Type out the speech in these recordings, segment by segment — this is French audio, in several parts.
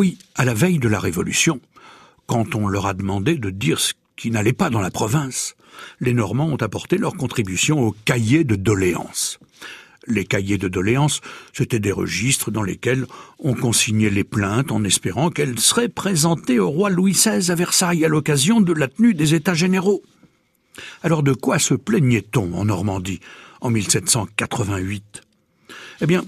Oui, à la veille de la Révolution, quand on leur a demandé de dire ce qui n'allait pas dans la province, les Normands ont apporté leur contribution au cahier de doléances. Les cahiers de doléances, c'étaient des registres dans lesquels on consignait les plaintes en espérant qu'elles seraient présentées au roi Louis XVI à Versailles à l'occasion de la tenue des États généraux. Alors de quoi se plaignait-on en Normandie en 1788 Eh bien,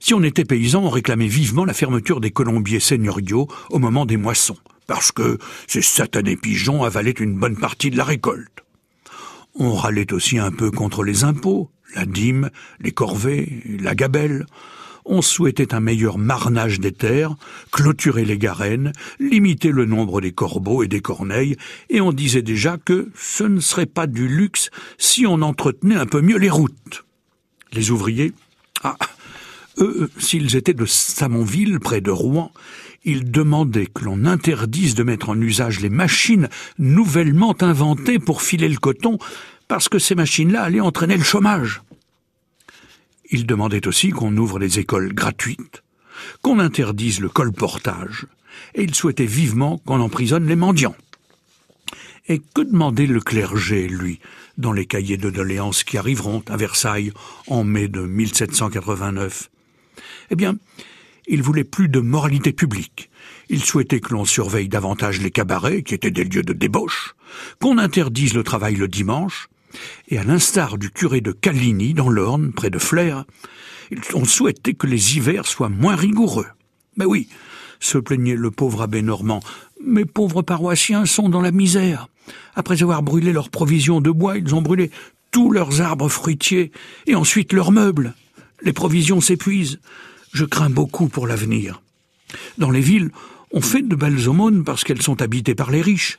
si on était paysan, on réclamait vivement la fermeture des colombiers seigneuriaux au moment des moissons, parce que ces satanés pigeons avalaient une bonne partie de la récolte. On râlait aussi un peu contre les impôts, la dîme, les corvées, la gabelle. On souhaitait un meilleur marnage des terres, clôturer les garennes, limiter le nombre des corbeaux et des corneilles, et on disait déjà que ce ne serait pas du luxe si on entretenait un peu mieux les routes. Les ouvriers, ah, eux, s'ils étaient de Samonville, près de Rouen, ils demandaient que l'on interdise de mettre en usage les machines nouvellement inventées pour filer le coton, parce que ces machines-là allaient entraîner le chômage. Ils demandaient aussi qu'on ouvre les écoles gratuites, qu'on interdise le colportage, et ils souhaitaient vivement qu'on emprisonne les mendiants. Et que demandait le clergé, lui, dans les cahiers de doléances qui arriveront à Versailles en mai de 1789 Eh bien, il voulait plus de moralité publique. Il souhaitait que l'on surveille davantage les cabarets, qui étaient des lieux de débauche, qu'on interdise le travail le dimanche, et à l'instar du curé de Caligny dans l'Orne, près de Flers, on souhaitait que les hivers soient moins rigoureux. Mais oui, se plaignait le pauvre abbé Normand, mes pauvres paroissiens sont dans la misère. Après avoir brûlé leurs provisions de bois, ils ont brûlé tous leurs arbres fruitiers et ensuite leurs meubles. Les provisions s'épuisent. Je crains beaucoup pour l'avenir. Dans les villes, on fait de belles aumônes parce qu'elles sont habitées par les riches.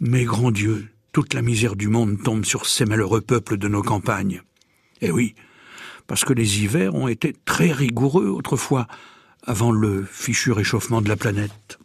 Mais grand Dieu, toute la misère du monde tombe sur ces malheureux peuples de nos campagnes. Eh oui, parce que les hivers ont été très rigoureux autrefois, avant le fichu réchauffement de la planète.